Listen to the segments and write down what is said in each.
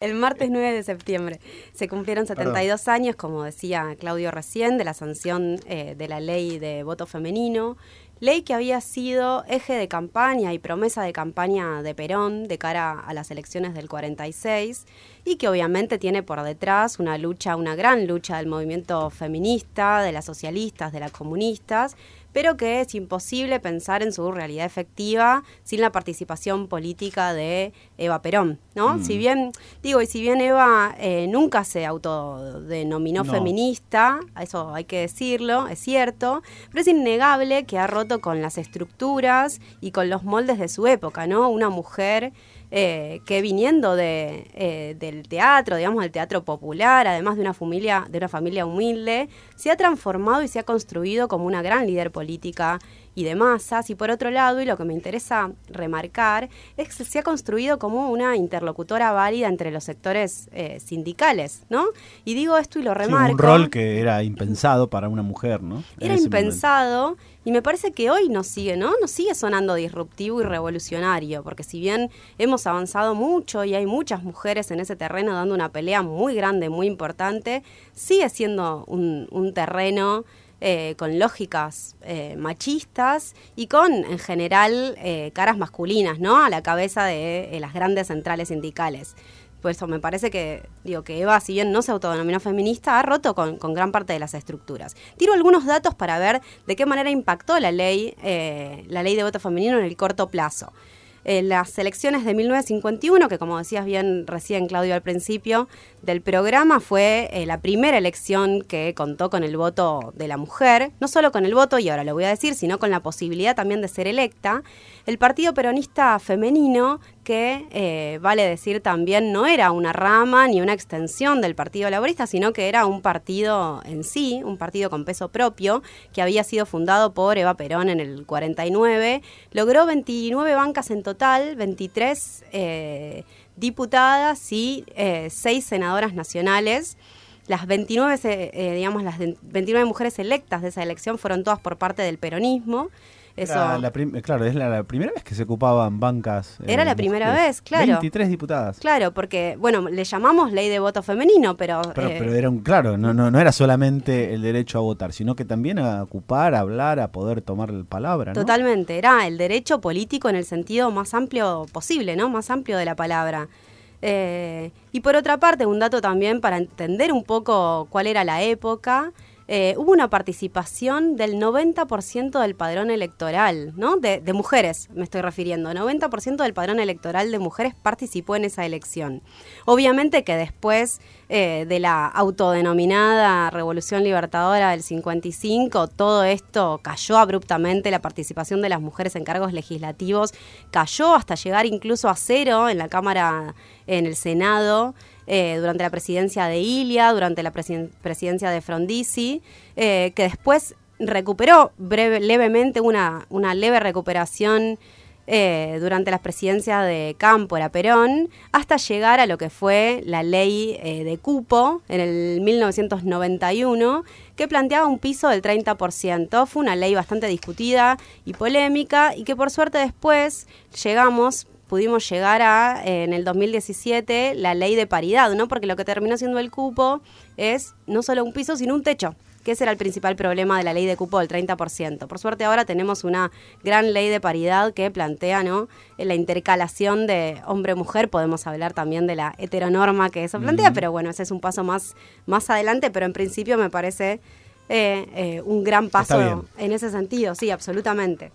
El martes 9 de septiembre. Se cumplieron 72 años, como decía Claudio recién, de la sanción eh, de la ley de voto femenino, ley que había sido eje de campaña y promesa de campaña de Perón de cara a las elecciones del 46 y que obviamente tiene por detrás una lucha, una gran lucha del movimiento feminista, de las socialistas, de las comunistas, pero que es imposible pensar en su realidad efectiva sin la participación política de Eva Perón, ¿no? Mm. Si bien, digo, y si bien Eva eh, nunca se autodenominó feminista, eso hay que decirlo, es cierto, pero es innegable que ha roto con las estructuras y con los moldes de su época, ¿no? Una mujer eh, que viniendo eh, del teatro, digamos del teatro popular, además de una familia, de una familia humilde, se ha transformado y se ha construido como una gran líder política y de masas. Y por otro lado, y lo que me interesa remarcar, es que se ha construido como una interlocutora válida entre los sectores eh, sindicales, ¿no? Y digo esto y lo remarco. un rol que era impensado para una mujer, ¿no? Era impensado. Y me parece que hoy nos sigue, ¿no? Nos sigue sonando disruptivo y revolucionario, porque si bien hemos avanzado mucho y hay muchas mujeres en ese terreno dando una pelea muy grande, muy importante, sigue siendo un, un terreno eh, con lógicas eh, machistas y con, en general, eh, caras masculinas, ¿no? A la cabeza de las grandes centrales sindicales. Por eso me parece que, digo, que Eva, si bien no se autodenominó feminista, ha roto con, gran parte de las estructuras. Tiro algunos datos para ver de qué manera impactó la ley, la ley de voto femenino en el corto plazo las elecciones de 1951, que como decías bien recién Claudio al principio del programa, fue eh, la primera elección que contó con el voto de la mujer, no solo con el voto, y ahora lo voy a decir, sino con la posibilidad también de ser electa. El Partido Peronista Femenino, que eh, vale decir también no era una rama ni una extensión del Partido Laborista, sino que era un partido en sí, un partido con peso propio, que había sido fundado por Eva Perón en el 49, logró 29 bancas en total, 23 eh, diputadas y 6 eh, senadoras nacionales las 29, digamos, las 29 mujeres electas de esa elección fueron todas por parte del peronismo. Claro, es la, primera vez que se ocupaban bancas. Eh, Era la primera vez, claro. 23 diputadas. Claro, porque, bueno, le llamamos ley de voto femenino, pero... Pero, eh, era un, claro, no, no, no era solamente el derecho a votar, sino que también a ocupar, a hablar, a poder tomar palabra, ¿no? Totalmente, era el derecho político en el sentido más amplio posible, ¿no? Más amplio de la palabra. Eh, y por otra parte, un dato también para entender un poco cuál era la época, eh, hubo una participación del 90% del padrón electoral, ¿no? De, mujeres, me estoy refiriendo. 90% del padrón electoral de mujeres participó en esa elección. Obviamente que después eh, de la autodenominada Revolución Libertadora del 55, todo esto cayó abruptamente, la participación de las mujeres en cargos legislativos cayó hasta llegar incluso a cero en la Cámara, en el Senado. Eh, durante la presidencia de Ilia, durante la presidencia de Frondizi, eh, que después recuperó levemente una, una leve recuperación eh, durante las presidencias de Cámpora, Perón, hasta llegar a lo que fue la ley de cupo en el 1991, que planteaba un piso del 30%. Fue una ley bastante discutida y polémica y que por suerte después llegamos pudimos llegar a, eh, en el 2017, la ley de paridad, ¿no? Porque lo que terminó siendo el cupo es no solo un piso, sino un techo que ese era el principal problema de la ley de cupo del 30%. Por suerte ahora tenemos una gran ley de paridad que plantea ¿no? la intercalación de hombre-mujer, podemos hablar también de la heteronorma que eso plantea, pero bueno, ese es un paso más, más adelante, pero en principio me parece eh, eh, un gran paso en ese sentido, sí, absolutamente.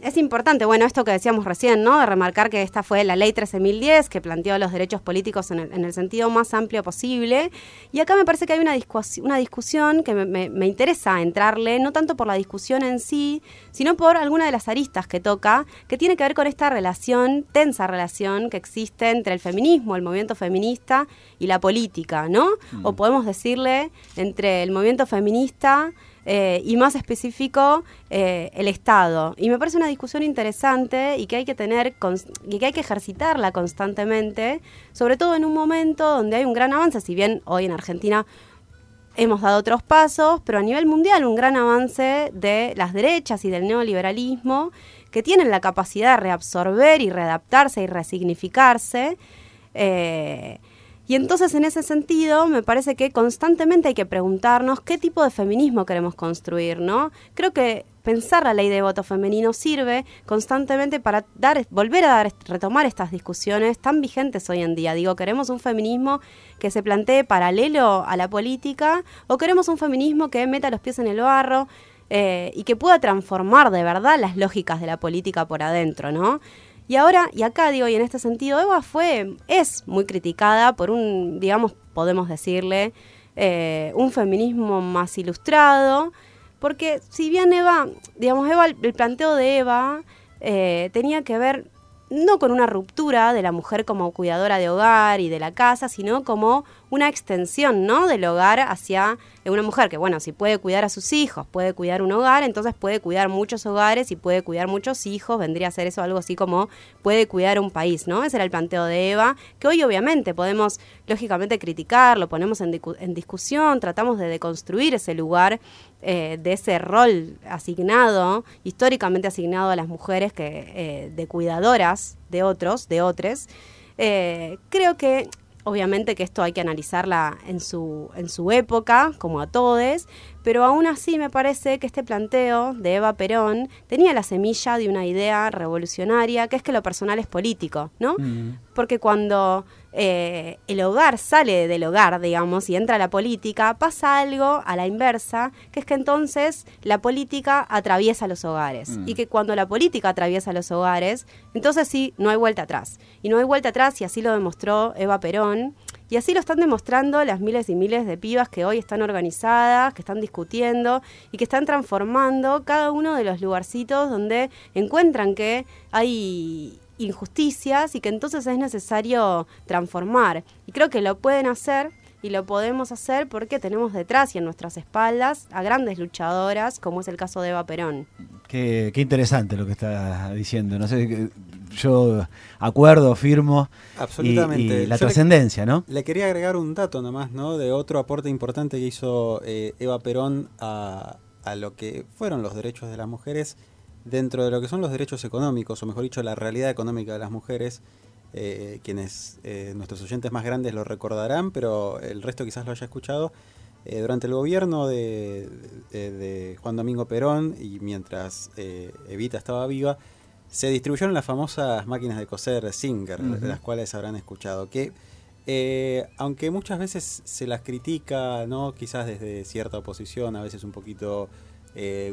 Es importante, bueno, esto que decíamos recién, ¿no? De remarcar que esta fue la ley 13.010 que planteó los derechos políticos en el, sentido más amplio posible. Y acá me parece que hay una, una discusión que me, interesa entrarle, no tanto por la discusión en sí, sino por alguna de las aristas que toca, que tiene que ver con esta relación, tensa relación que existe entre el feminismo, el movimiento feminista y la política, ¿no? O mm. podemos decirle entre el movimiento feminista eh, y más específico eh, el Estado. Y me parece una discusión interesante y que hay que tener y que hay que ejercitarla constantemente, sobre todo en un momento donde hay un gran avance, si bien hoy en Argentina hemos dado otros pasos, pero a nivel mundial un gran avance de las derechas y del neoliberalismo que tienen la capacidad de reabsorber y readaptarse y resignificarse. Eh, Y entonces en ese sentido me parece que constantemente hay que preguntarnos qué tipo de feminismo queremos construir, ¿no? Creo que pensar la ley de voto femenino sirve constantemente para dar, volver a dar, retomar estas discusiones tan vigentes hoy en día. Digo, ¿queremos un feminismo que se plantee paralelo a la política o queremos un feminismo que meta los pies en el barro eh, y que pueda transformar de verdad las lógicas de la política por adentro, ¿no? Y ahora, y acá digo, y en este sentido, Eva fue, es muy criticada por un, digamos, podemos decirle, eh, un feminismo más ilustrado, porque si bien Eva, digamos, Eva, el planteo de Eva eh, tenía que ver no con una ruptura de la mujer como cuidadora de hogar y de la casa, sino como una extensión, ¿no? Del hogar hacia una mujer que, bueno, si puede cuidar a sus hijos, puede cuidar un hogar, entonces puede cuidar muchos hogares y puede cuidar muchos hijos, vendría a ser eso algo así como puede cuidar un país, ¿no? Ese era el planteo de Eva, que hoy obviamente podemos lógicamente criticar, lo ponemos en, discusión, tratamos de deconstruir ese lugar eh, de ese rol asignado, históricamente asignado a las mujeres que, eh, de cuidadoras de otros, de otros. Eh, creo que Obviamente que esto hay que analizarla en su, en su época, como a todos, pero aún así me parece que este planteo de Eva Perón tenía la semilla de una idea revolucionaria, que es que lo personal es político, ¿no? Mm. Porque cuando eh, el hogar sale del hogar, digamos, y entra a la política, pasa algo a la inversa, que es que entonces la política atraviesa los hogares. Mm. Y que cuando la política atraviesa los hogares, entonces sí, no hay vuelta atrás. Y no hay vuelta atrás, y así lo demostró Eva Perón. Y así lo están demostrando las miles y miles de pibas que hoy están organizadas, que están discutiendo y que están transformando cada uno de los lugarcitos donde encuentran que hay injusticias y que entonces es necesario transformar. Y creo que lo pueden hacer y lo podemos hacer porque tenemos detrás y en nuestras espaldas a grandes luchadoras, como es el caso de Eva Perón. Qué, interesante lo que está diciendo. No sé, yo acuerdo, firmo. Absolutamente. Y, la trascendencia, ¿no? Le quería agregar un dato nomás, ¿no? De otro aporte importante que hizo eh, Eva Perón a, a lo que fueron los derechos de las mujeres dentro de lo que son los derechos económicos, o mejor dicho, la realidad económica de las mujeres, eh, quienes eh, nuestros oyentes más grandes lo recordarán, pero el resto quizás lo haya escuchado, eh, durante el gobierno de, Juan Domingo Perón y mientras Evita estaba viva, se distribuyeron las famosas máquinas de coser Singer, de las cuales habrán escuchado, que aunque muchas veces se las critica, ¿no? quizás desde cierta oposición, a veces un poquito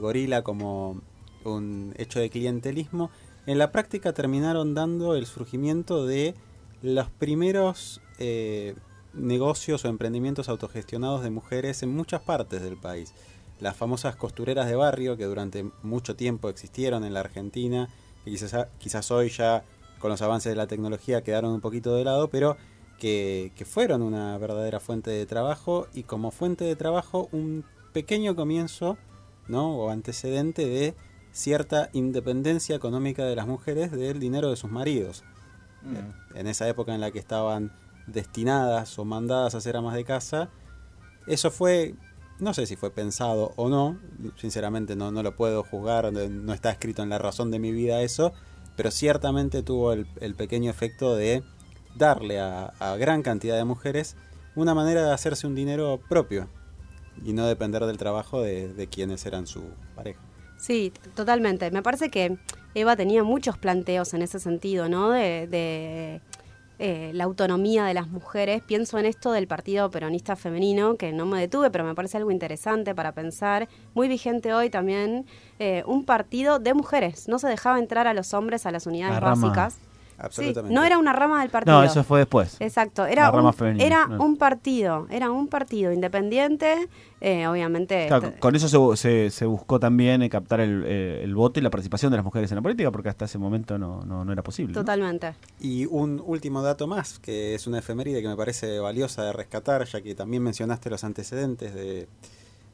gorila, como un hecho de clientelismo, en la práctica terminaron dando el surgimiento de los primeros eh, negocios o emprendimientos autogestionados de mujeres en muchas partes del país. Las famosas costureras de barrio que durante mucho tiempo existieron en la Argentina, que quizás, quizás hoy ya con los avances de la tecnología quedaron un poquito de lado, pero que, que fueron una verdadera fuente de trabajo y como fuente de trabajo un pequeño comienzo ¿no? o antecedente de cierta independencia económica de las mujeres del dinero de sus maridos. Mm. En esa época en la que estaban destinadas o mandadas a ser amas de casa, eso fue, no sé si fue pensado o no, sinceramente no, no lo puedo juzgar, no está escrito en la razón de mi vida eso, pero ciertamente tuvo el, pequeño efecto de darle a, gran cantidad de mujeres una manera de hacerse un dinero propio y no depender del trabajo de, de quienes eran su pareja. Sí, totalmente. Me parece que Eva tenía muchos planteos en ese sentido, ¿no? De, eh, la autonomía de las mujeres. Pienso en esto del Partido Peronista Femenino, que no me detuve, pero me parece algo interesante para pensar. Muy vigente hoy también, eh, un partido de mujeres. No se dejaba entrar a los hombres a las unidades básicas no era una rama del partido. No, eso fue después. Exacto, era, un, era un partido, era un partido independiente, eh, obviamente. con eso se, se, buscó también eh, captar eh, el, voto y la participación de las mujeres en la política, porque hasta ese momento no, no, era posible. Totalmente. Y un último dato más, que es una efeméride que me parece valiosa de rescatar, ya que también mencionaste los antecedentes de,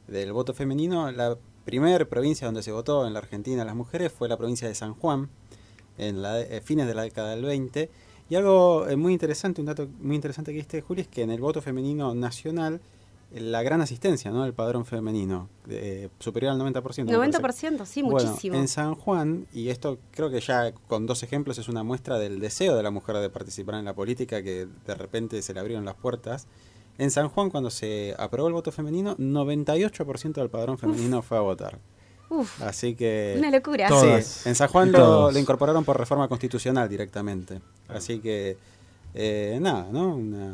del voto femenino. La primera provincia donde se votó en la Argentina las mujeres fue la provincia de San Juan en la, eh, fines de la década del 20. Y algo eh, muy interesante, un dato muy interesante que diste, Juli, es que en el voto femenino nacional la gran asistencia ¿no? del padrón femenino, de, superior al 90%. 90%, sí, muchísimo. En San Juan, y esto creo que ya con dos ejemplos es una muestra del deseo de la mujer de participar en la política, que de repente se le abrieron las puertas. En San Juan, cuando se aprobó el voto femenino, 98% del padrón femenino fue a votar. Uf, Así que... una locura. Sí, en San Juan lo, lo, incorporaron por reforma constitucional directamente. Así que, eh, nada, ¿no? Una,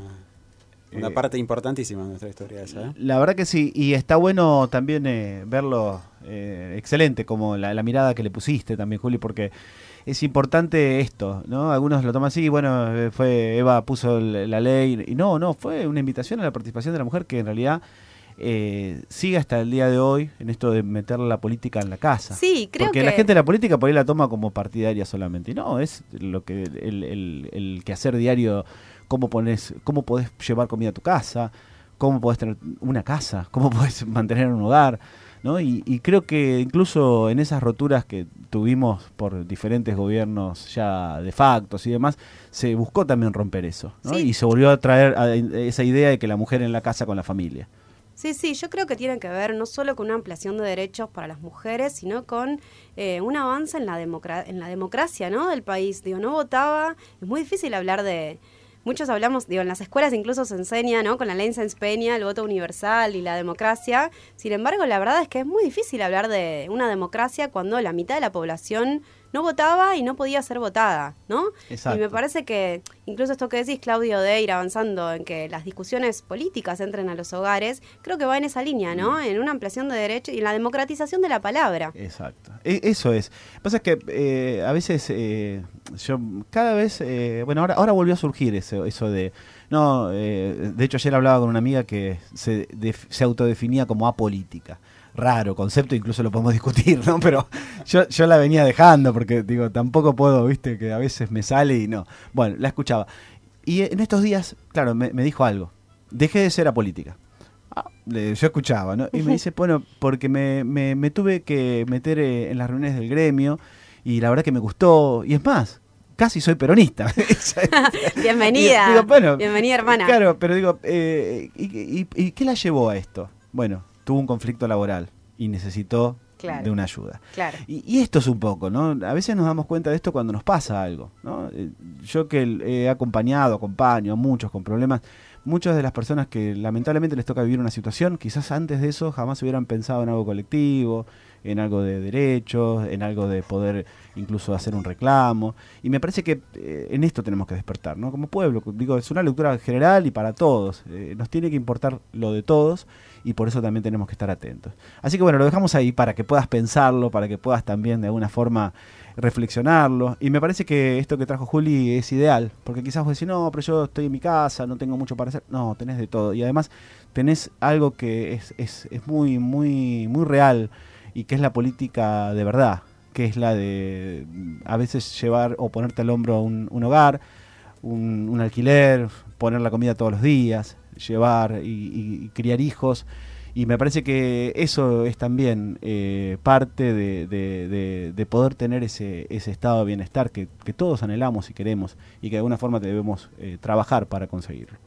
una eh, parte importantísima de nuestra historia esa. ¿eh? La verdad que sí, y está bueno también eh, verlo eh, excelente, como la, la, mirada que le pusiste también, Juli, porque es importante esto, ¿no? Algunos lo toman así, bueno, fue Eva puso la ley, y no, no, fue una invitación a la participación de la mujer que en realidad eh, sigue hasta el día de hoy en esto de meter la política en la casa. Sí, creo Porque la gente de la política por ahí la toma como partidaria solamente. No, es lo que el, el, el quehacer diario, cómo pones, cómo podés llevar comida a tu casa, cómo podés tener una casa, cómo podés mantener un hogar. ¿no? Y, y, creo que incluso en esas roturas que tuvimos por diferentes gobiernos ya de factos y demás, se buscó también romper eso, ¿no? Sí. Y se volvió a traer a esa idea de que la mujer en la casa con la familia. Sí, sí, yo creo que tiene que ver no solo con una ampliación de derechos para las mujeres, sino con eh, un avance en la, en la democracia ¿no? del país. Digo, no votaba, es muy difícil hablar de... Muchos hablamos, digo, en las escuelas incluso se enseña, ¿no? Con la ley Sáenz Peña, el voto universal y la democracia. Sin embargo, la verdad es que es muy difícil hablar de una democracia cuando la mitad de la población no votaba y no podía ser votada, ¿no? Exacto. Y me parece que incluso esto que decís, Claudio, de ir avanzando en que las discusiones políticas entren a los hogares, creo que va en esa línea, ¿no? Mm. En una ampliación de derechos y en la democratización de la palabra. Exacto. E eso es. Lo que pasa es que eh, a veces eh, yo cada vez, eh, bueno, ahora, ahora volvió a surgir eso, eso de... No, eh, de hecho ayer hablaba con una amiga que se, de, se autodefinía como apolítica raro concepto, incluso lo podemos discutir, ¿no? Pero yo, yo la venía dejando porque digo, tampoco puedo, viste, que a veces me sale y no. Bueno, la escuchaba. Y en estos días, claro, me, me dijo algo. Dejé de ser apolítica. Ah, yo escuchaba, ¿no? Y me dice, bueno, porque me, me, me tuve que meter eh, en las reuniones del gremio y la verdad que me gustó. Y es más, casi soy peronista. Bienvenida. Digo, bueno, Bienvenida, hermana. Claro, pero digo, eh, ¿y, y, ¿y qué la llevó a esto? Bueno, tuvo un conflicto laboral y necesitó claro, de una ayuda. Claro. Y, y, esto es un poco, ¿no? A veces nos damos cuenta de esto cuando nos pasa algo, ¿no? Yo que he acompañado, acompaño a muchos con problemas, muchas de las personas que lamentablemente les toca vivir una situación, quizás antes de eso jamás hubieran pensado en algo colectivo, en algo de derechos, en algo de poder incluso hacer un reclamo. Y me parece que eh, en esto tenemos que despertar, ¿no? Como pueblo, digo, es una lectura general y para todos. Eh, nos tiene que importar lo de todos y por eso también tenemos que estar atentos. Así que bueno, lo dejamos ahí para que puedas pensarlo, para que puedas también de alguna forma reflexionarlo. Y me parece que esto que trajo Juli es ideal, porque quizás vos decís, no, pero yo estoy en mi casa, no tengo mucho para hacer. No, tenés de todo. Y además tenés algo que es, es, es muy, muy, muy real y que es la política de verdad, que es la de a veces llevar o ponerte al hombro un, un hogar, un, alquiler, poner la comida todos los días, llevar y, criar hijos. Y me parece que eso es también eh, parte de, de, de, de, poder tener ese, ese estado de bienestar que, que, todos anhelamos y queremos y que de alguna forma debemos eh, trabajar para conseguirlo.